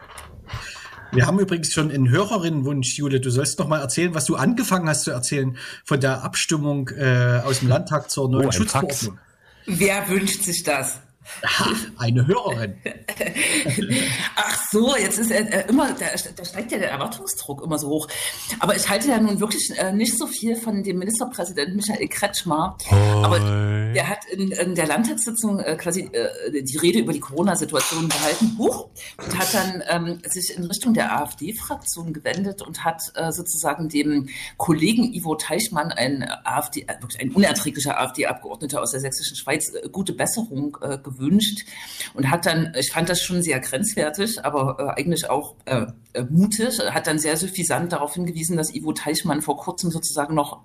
Wir haben übrigens schon einen Hörerinnenwunsch, Jule. Du sollst noch mal erzählen, was du angefangen hast zu erzählen von der Abstimmung äh, aus dem Landtag zur neuen oh, Schutzverordnung. Wer wünscht sich das? Aha, eine Hörerin. Ach so, jetzt ist er äh, immer, da, da, steigt ja der Erwartungsdruck immer so hoch. Aber ich halte ja nun wirklich äh, nicht so viel von dem Ministerpräsidenten Michael Kretschmer. Hoi. Aber der hat in, in der Landtagssitzung äh, quasi äh, die Rede über die Corona-Situation gehalten, Huch, und hat dann ähm, sich in Richtung der AfD-Fraktion gewendet und hat äh, sozusagen dem Kollegen Ivo Teichmann, ein AfD, äh, wirklich ein unerträglicher AfD-Abgeordneter aus der sächsischen Schweiz, gute Besserung gewünscht gewünscht und hat dann, ich fand das schon sehr grenzwertig, aber äh, eigentlich auch äh, äh mutig, hat dann sehr suffisant darauf hingewiesen, dass Ivo Teichmann vor kurzem sozusagen noch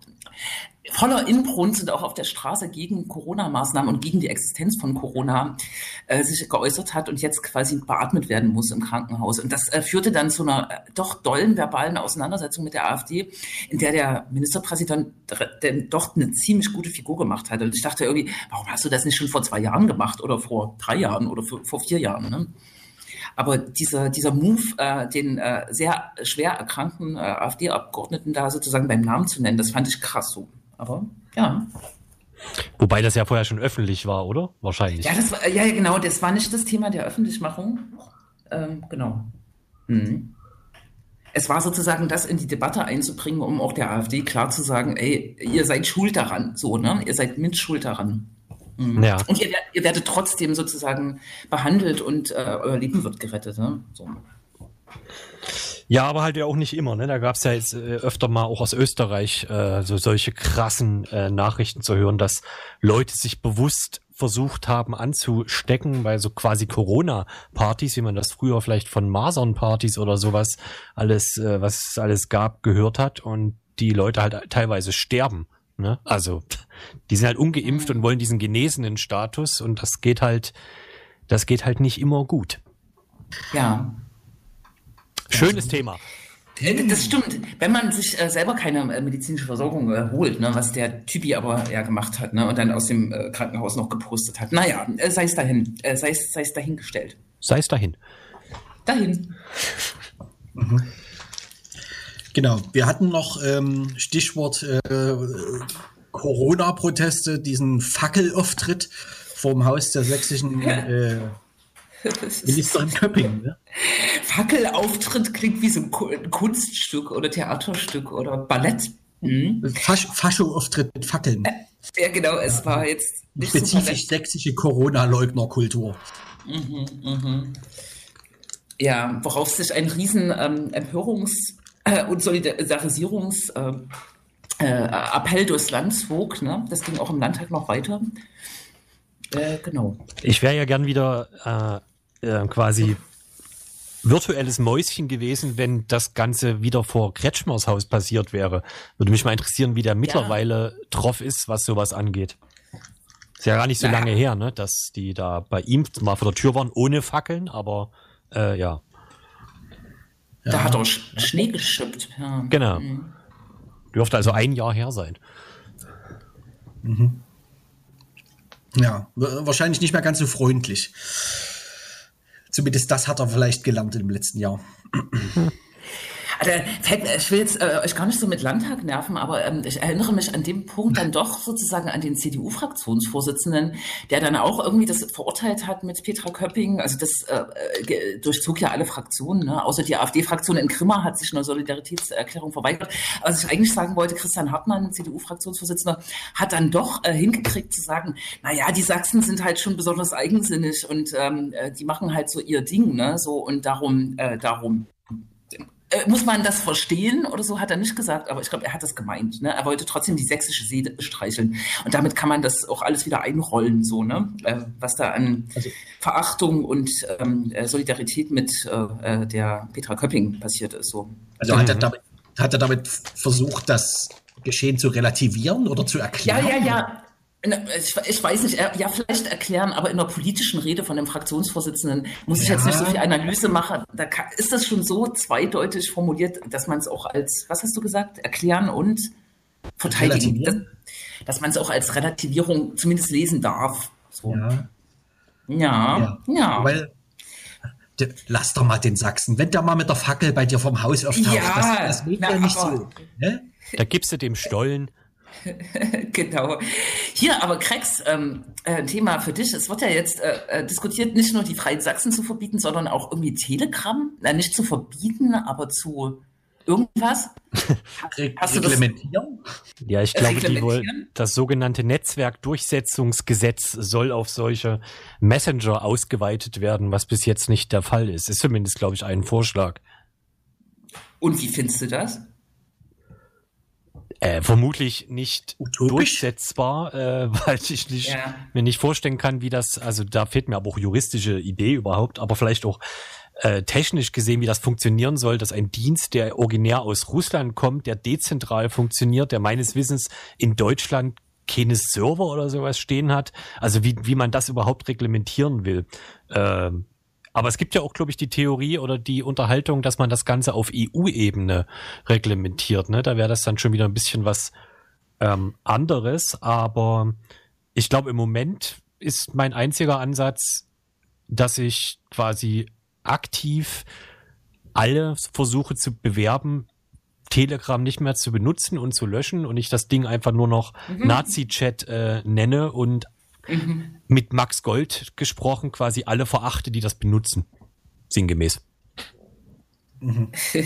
voller Inbrunst und auch auf der Straße gegen Corona-Maßnahmen und gegen die Existenz von Corona äh, sich geäußert hat und jetzt quasi beatmet werden muss im Krankenhaus. Und das äh, führte dann zu einer äh, doch dollen verbalen Auseinandersetzung mit der AfD, in der der Ministerpräsident denn doch eine ziemlich gute Figur gemacht hat. Und ich dachte irgendwie, warum hast du das nicht schon vor zwei Jahren gemacht oder vor drei Jahren oder vor vier Jahren? Ne? Aber dieser, dieser Move, äh, den äh, sehr schwer erkrankten äh, AfD-Abgeordneten da sozusagen beim Namen zu nennen, das fand ich krass so. Aber ja. Wobei das ja vorher schon öffentlich war, oder? Wahrscheinlich. Ja, das war, ja, genau, das war nicht das Thema der Öffentlichmachung. Ähm, genau. Mhm. Es war sozusagen das in die Debatte einzubringen, um auch der AfD klar zu sagen, ey, ihr seid schuld daran, so, ne? Ihr seid mit schuld daran. Mhm. Ja. Und ihr, ihr, werdet trotzdem sozusagen behandelt und äh, euer Leben wird gerettet. Ne? So. Ja, aber halt ja auch nicht immer. Ne? Da gab es ja jetzt äh, öfter mal auch aus Österreich äh, so solche krassen äh, Nachrichten zu hören, dass Leute sich bewusst versucht haben anzustecken bei so quasi Corona-Partys, wie man das früher vielleicht von Masern-Partys oder sowas alles, äh, was es alles gab, gehört hat und die Leute halt teilweise sterben Ne? Also, die sind halt ungeimpft und wollen diesen genesenen Status und das geht halt, das geht halt nicht immer gut. Ja. Schönes Thema. Das stimmt. Wenn man sich äh, selber keine äh, medizinische Versorgung äh, holt, ne, was der Typi aber ja gemacht hat, ne, und dann aus dem äh, Krankenhaus noch gepostet hat. Naja, äh, sei es dahin, äh, sei es, sei es dahingestellt. Sei es dahin. Dahin. Mhm. Genau, wir hatten noch ähm, Stichwort äh, Corona-Proteste, diesen Fackelauftritt vorm Haus der sächsischen äh, Ministerin Köpping. Ne? Fackelauftritt klingt wie so ein Kunststück oder Theaterstück oder Ballett. Mhm. Fasch Fascho-Auftritt mit Fackeln. Ja, genau, es war jetzt nicht Spezifisch so sächsische Corona-Leugner-Kultur. Mhm, mhm. Ja, worauf sich ein riesen ähm, Empörungs- äh, und Solidarisierungsappell äh, äh, durchs Land zog. Ne? Das ging auch im Landtag noch weiter. Äh, genau. Ich wäre ja gern wieder äh, quasi virtuelles Mäuschen gewesen, wenn das Ganze wieder vor Kretschmers Haus passiert wäre. Würde mich mal interessieren, wie der mittlerweile ja. drauf ist, was sowas angeht. Ist ja gar nicht so ja. lange her, ne, dass die da bei ihm mal vor der Tür waren, ohne Fackeln, aber äh, ja. Ja. Da hat er Schnee geschippt. Ja. Genau. Mhm. Dürfte also ein Jahr her sein. Mhm. Ja, wahrscheinlich nicht mehr ganz so freundlich. Zumindest das hat er vielleicht gelernt im letzten Jahr. Also, ich will jetzt äh, euch gar nicht so mit Landtag nerven, aber ähm, ich erinnere mich an dem Punkt dann doch sozusagen an den CDU-Fraktionsvorsitzenden, der dann auch irgendwie das verurteilt hat mit Petra Köpping. Also das äh, durchzog ja alle Fraktionen, ne? außer die AfD-Fraktion in Grimma hat sich eine Solidaritätserklärung verweigert. was ich eigentlich sagen wollte, Christian Hartmann, CDU-Fraktionsvorsitzender, hat dann doch äh, hingekriegt zu sagen, na ja, die Sachsen sind halt schon besonders eigensinnig und ähm, äh, die machen halt so ihr Ding, ne? So und darum, äh, darum äh, muss man das verstehen oder so, hat er nicht gesagt, aber ich glaube, er hat das gemeint. Ne? Er wollte trotzdem die sächsische See streicheln. Und damit kann man das auch alles wieder einrollen, so, ne? Äh, was da an also, Verachtung und ähm, äh, Solidarität mit äh, der Petra Köpping passiert ist. So. Also hat er, damit, hat er damit versucht, das Geschehen zu relativieren oder zu erklären? Ja, ja, ja. Ich, ich, weiß nicht, ja, vielleicht erklären, aber in der politischen Rede von dem Fraktionsvorsitzenden muss ich ja. jetzt nicht so viel Analyse machen. Da kann, ist das schon so zweideutig formuliert, dass man es auch als, was hast du gesagt, erklären und verteidigen, dass, dass man es auch als Relativierung zumindest lesen darf. So. Ja. Ja, ja. ja. Weil, lass doch mal den Sachsen, wenn der mal mit der Fackel bei dir vom Haus auftaucht, ja, das, das geht na, ja nicht so. Ne? Da gibst du dem Stollen genau. Hier, aber Krex, ähm, äh, Thema für dich. Es wird ja jetzt äh, äh, diskutiert, nicht nur die Freien Sachsen zu verbieten, sondern auch irgendwie Telegram. Na, nicht zu verbieten, aber zu irgendwas? Hast du das? Ja, ich glaube, die wohl, das sogenannte Netzwerkdurchsetzungsgesetz soll auf solche Messenger ausgeweitet werden, was bis jetzt nicht der Fall ist. Ist zumindest, glaube ich, ein Vorschlag. Und wie findest du das? Äh, vermutlich nicht Utopisch? durchsetzbar, äh, weil ich nicht, ja. mir nicht vorstellen kann, wie das, also da fehlt mir aber auch juristische Idee überhaupt, aber vielleicht auch äh, technisch gesehen, wie das funktionieren soll, dass ein Dienst, der originär aus Russland kommt, der dezentral funktioniert, der meines Wissens in Deutschland keine Server oder sowas stehen hat. Also wie, wie man das überhaupt reglementieren will. Ähm, aber es gibt ja auch, glaube ich, die Theorie oder die Unterhaltung, dass man das Ganze auf EU-Ebene reglementiert. Ne? Da wäre das dann schon wieder ein bisschen was ähm, anderes. Aber ich glaube, im Moment ist mein einziger Ansatz, dass ich quasi aktiv alle versuche zu bewerben, Telegram nicht mehr zu benutzen und zu löschen und ich das Ding einfach nur noch mhm. Nazi-Chat äh, nenne und mhm. mit Max Gold gesprochen quasi alle verachte, die das benutzen. Sinngemäß. Mhm.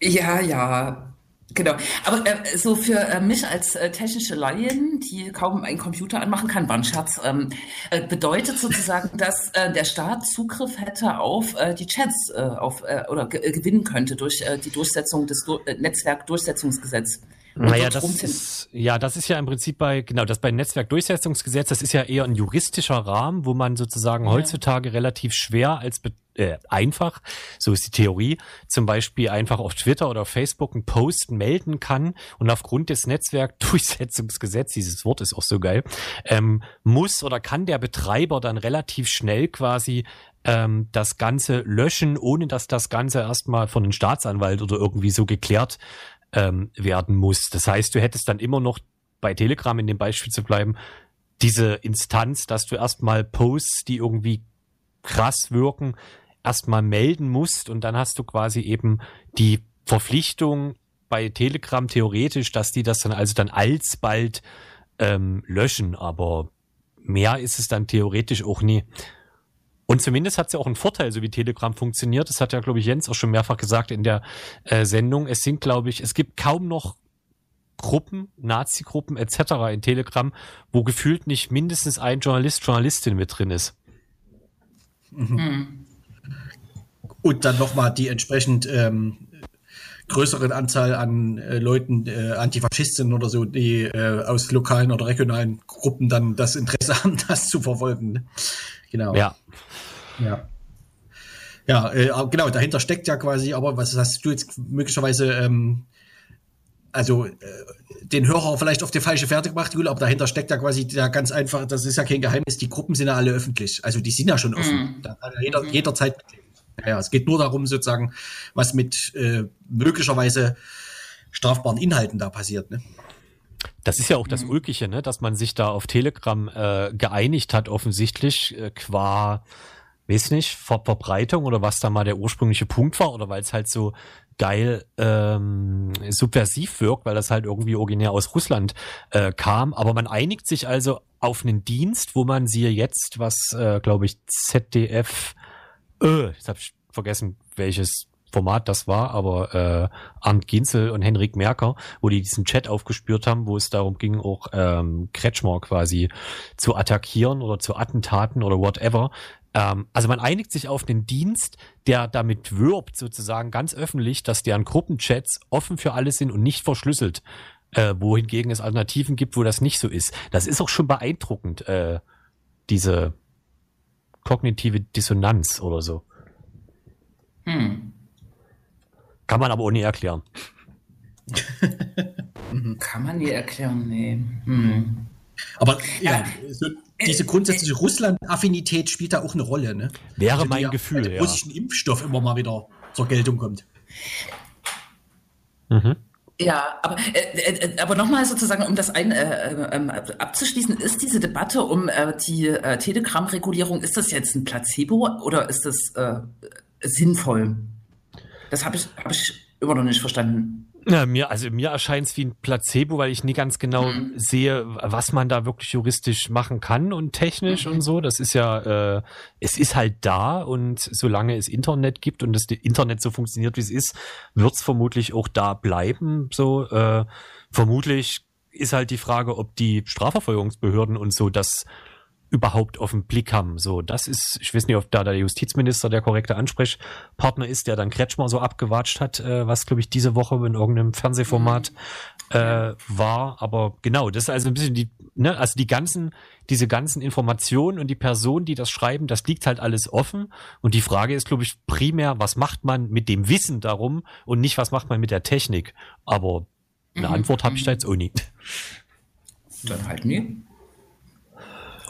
ja, ja. Genau, aber äh, so für äh, mich als äh, technische Laien, die kaum einen Computer anmachen kann, war ein Scherz, ähm, äh, bedeutet sozusagen, dass äh, der Staat Zugriff hätte auf äh, die Chats auf, oder gewinnen könnte durch die Durchsetzung des du Netzwerkdurchsetzungsgesetzes. Naja, das ist, ja, das ist ja im Prinzip bei, genau, das bei Netzwerkdurchsetzungsgesetz, das ist ja eher ein juristischer Rahmen, wo man sozusagen ja. heutzutage relativ schwer als äh, einfach, so ist die Theorie, zum Beispiel einfach auf Twitter oder Facebook einen Post melden kann und aufgrund des Netzwerkdurchsetzungsgesetzes, dieses Wort ist auch so geil, ähm, muss oder kann der Betreiber dann relativ schnell quasi ähm, das Ganze löschen, ohne dass das Ganze erstmal von einem Staatsanwalt oder irgendwie so geklärt ähm, werden muss. Das heißt, du hättest dann immer noch bei Telegram in dem Beispiel zu bleiben, diese Instanz, dass du erstmal Posts, die irgendwie krass wirken, erstmal melden musst und dann hast du quasi eben die Verpflichtung bei Telegram theoretisch, dass die das dann also dann alsbald ähm, löschen, aber mehr ist es dann theoretisch auch nie. Und zumindest hat es ja auch einen Vorteil, so wie Telegram funktioniert. Das hat ja, glaube ich, Jens auch schon mehrfach gesagt in der äh, Sendung. Es sind, glaube ich, es gibt kaum noch Gruppen, Nazi-Gruppen etc. in Telegram, wo gefühlt nicht mindestens ein Journalist, Journalistin mit drin ist. Mhm. Und dann nochmal die entsprechend ähm, größeren Anzahl an äh, Leuten, äh, Antifaschisten oder so, die äh, aus lokalen oder regionalen Gruppen dann das Interesse haben, das zu verfolgen. Genau. Ja. Ja. Ja, äh, genau, dahinter steckt ja quasi, aber was hast du jetzt möglicherweise, ähm, also äh, den Hörer vielleicht auf die falsche Fährte gemacht, Jule, aber dahinter steckt ja quasi ja ganz einfach, das ist ja kein Geheimnis, die Gruppen sind ja alle öffentlich. Also die sind ja schon offen. Mhm. Da kann ja jeder, mhm. jederzeit ja, es geht nur darum, sozusagen, was mit äh, möglicherweise strafbaren Inhalten da passiert. Ne? Das ist ja auch das mhm. Ulkige, ne? dass man sich da auf Telegram äh, geeinigt hat, offensichtlich, äh, qua, weiß nicht, Ver Verbreitung oder was da mal der ursprüngliche Punkt war oder weil es halt so geil ähm, subversiv wirkt, weil das halt irgendwie originär aus Russland äh, kam. Aber man einigt sich also auf einen Dienst, wo man siehe jetzt, was, äh, glaube ich, ZDF äh, jetzt habe ich vergessen, welches Format das war, aber äh, Arndt Ginzel und Henrik Merker, wo die diesen Chat aufgespürt haben, wo es darum ging, auch ähm, Kretschmer quasi zu attackieren oder zu Attentaten oder whatever. Ähm, also man einigt sich auf den Dienst, der damit wirbt, sozusagen ganz öffentlich, dass deren Gruppenchats offen für alle sind und nicht verschlüsselt. Äh, wohingegen es Alternativen gibt, wo das nicht so ist. Das ist auch schon beeindruckend, äh, diese kognitive Dissonanz oder so. Hm. Kann man aber auch nie erklären. Kann man nie erklären, nee. Hm. Aber ja, so diese grundsätzliche Russland-Affinität spielt da auch eine Rolle, ne? Wäre also mein Gefühl, ja. russischen Impfstoff immer mal wieder zur Geltung kommt. Mhm. Ja, aber, äh, äh, aber nochmal sozusagen, um das ein, äh, äh, abzuschließen, ist diese Debatte um äh, die äh, Telegram-Regulierung, ist das jetzt ein Placebo oder ist das äh, sinnvoll? Das habe ich, hab ich immer noch nicht verstanden. Ja, mir, also mir erscheint es wie ein Placebo, weil ich nie ganz genau mhm. sehe, was man da wirklich juristisch machen kann und technisch mhm. und so. Das ist ja, äh, es ist halt da und solange es Internet gibt und das Internet so funktioniert, wie es ist, wird es vermutlich auch da bleiben. So, äh, vermutlich ist halt die Frage, ob die Strafverfolgungsbehörden und so das überhaupt auf den Blick haben. So, das ist, ich weiß nicht, ob da der Justizminister der korrekte Ansprechpartner ist, der dann Kretschmer so abgewatscht hat, äh, was glaube ich diese Woche in irgendeinem Fernsehformat mhm. äh, war. Aber genau, das ist also ein bisschen die, ne, also die ganzen, diese ganzen Informationen und die Person, die das schreiben, das liegt halt alles offen. Und die Frage ist, glaube ich, primär, was macht man mit dem Wissen darum und nicht, was macht man mit der Technik. Aber eine mhm. Antwort habe ich da jetzt auch nicht. Dann halt nie.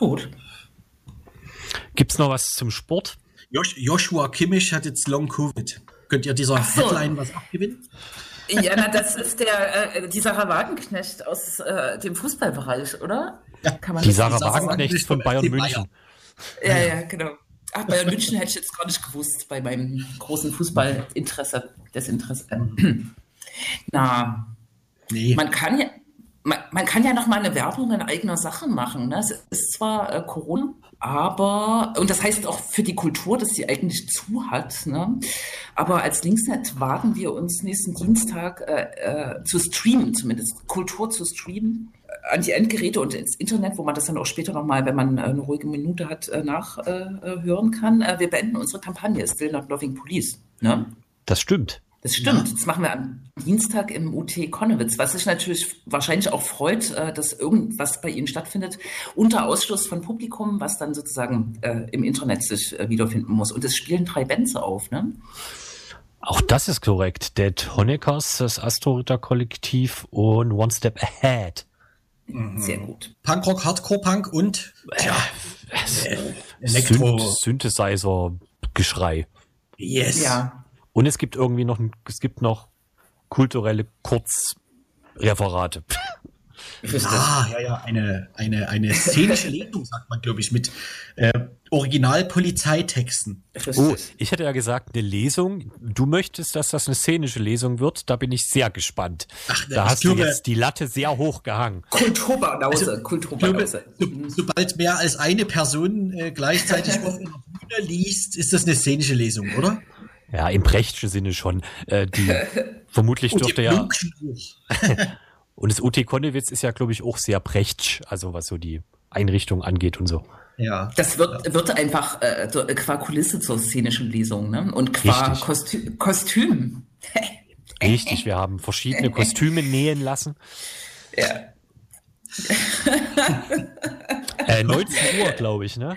Gut. Gibt's noch was zum Sport? Joshua Kimmich hat jetzt Long Covid. Könnt ihr dieser so. Headline was abgewinnen? Ja, na, das ist der, äh, die Sarah Wagenknecht aus äh, dem Fußballbereich, oder? Ja. Kann man die Sarah Wagenknecht von Bayern München. Ja, ja, genau. Ach, Bayern München hätte ich jetzt gar nicht gewusst, bei meinem großen Fußballinteresse, Desinteresse. Na, nee. man kann ja, man, man, kann ja noch mal eine Werbung in eigener Sache machen. Ne? Es ist zwar äh, Corona, aber, und das heißt auch für die Kultur, dass sie eigentlich zu hat. Ne? Aber als Linksnet wagen wir uns nächsten Dienstag äh, äh, zu streamen, zumindest Kultur zu streamen, äh, an die Endgeräte und ins Internet, wo man das dann auch später nochmal, wenn man äh, eine ruhige Minute hat, äh, nachhören kann. wir beenden unsere Kampagne Still Not Loving Police. Ne? Das stimmt. Das stimmt. Ja. Das machen wir am Dienstag im UT Konnewitz, was sich natürlich wahrscheinlich auch freut, äh, dass irgendwas bei Ihnen stattfindet, unter Ausschluss von Publikum, was dann sozusagen äh, im Internet sich äh, wiederfinden muss. Und es spielen drei Bands auf, ne? Auch das ist korrekt. Dead Honeckers, das Astro-Ritter-Kollektiv und One Step Ahead. Mhm. Sehr gut. Punkrock, Hardcore-Punk und ja, äh, Elektro. Synthesizer-Geschrei. Yes. Ja. Und es gibt irgendwie noch, es gibt noch kulturelle Kurzreferate. Ja, ja, ja, eine, eine, eine szenische Lesung, sagt man, glaube ich, mit äh, Original-Polizeitexten. Oh, ich hätte ja gesagt, eine Lesung. Du möchtest, dass das eine szenische Lesung wird. Da bin ich sehr gespannt. Ach, da hast glaube, du jetzt die Latte sehr hoch gehangen. Kulturbanause, also, Kulturbanause. So, sobald mehr als eine Person äh, gleichzeitig auf einer Bühne liest, ist das eine szenische Lesung, oder? Ja, im Brechtschen Sinne schon. Äh, die vermutlich dürfte ja. und das UT Konnewitz ist ja, glaube ich, auch sehr Brechtsch, also was so die Einrichtung angeht und so. Ja. Das wird, ja. wird einfach äh, qua Kulisse zur szenischen Lesung, ne? Und qua Kostü Kostüm. Richtig, wir haben verschiedene Kostüme nähen lassen. Ja. äh, 19 Uhr, glaube ich, ne?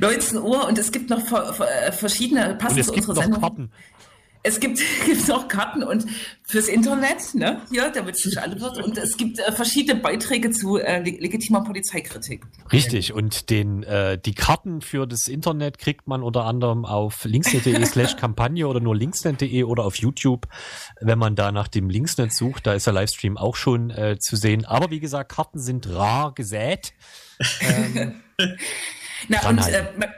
19 Uhr und es gibt noch äh, verschiedene, passend zu unserer Sendung. Karten. Es gibt, gibt noch Karten und fürs Internet, ne, hier, damit es nicht alle wird. Und es gibt äh, verschiedene Beiträge zu äh, legitimer Polizeikritik. Richtig. Und den, äh, die Karten für das Internet kriegt man unter anderem auf linksnet.de slash Kampagne oder nur linksnet.de oder auf YouTube, wenn man da nach dem Linksnet sucht. Da ist der Livestream auch schon äh, zu sehen. Aber wie gesagt, Karten sind rar gesät. Ähm, Na, und äh, man,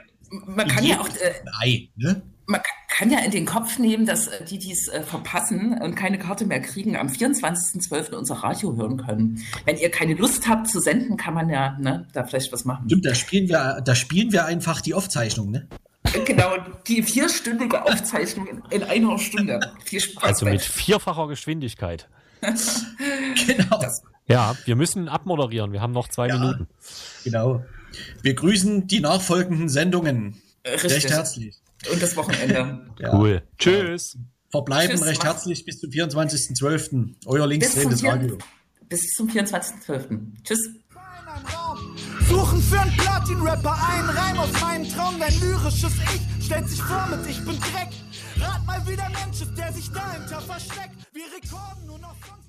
man kann ja auch. Äh, Ei, ne? Man kann ja in den Kopf nehmen, dass äh, die, die es äh, verpassen und keine Karte mehr kriegen, am 24.12. unser Radio hören können. Wenn ihr keine Lust habt zu senden, kann man ja ne, da vielleicht was machen. Stimmt, da spielen wir, da spielen wir einfach die Aufzeichnung, ne? Genau, die vierstündige Aufzeichnung in, in einer Stunde. Viel Spaß also mit vierfacher Geschwindigkeit. genau. Das, ja, wir müssen abmoderieren. Wir haben noch zwei ja, Minuten. Genau. Wir grüßen die nachfolgenden Sendungen. Richtig. Recht herzlich. Und das Wochenende. ja. Cool. Tschüss. Verbleiben Tschüss, recht herzlich bis zum 24.12. Euer linksdrehendes Radio. Bis zum 24.12. Tschüss. Suchen für einen Platin-Rapper einen Reim auf meinen Traum. Dein lyrisches Ich stellt sich vor mit Ich bin Dreck. Rat mal, wie der Mensch ist, der sich dahinter versteckt. Wir rekorden nur noch von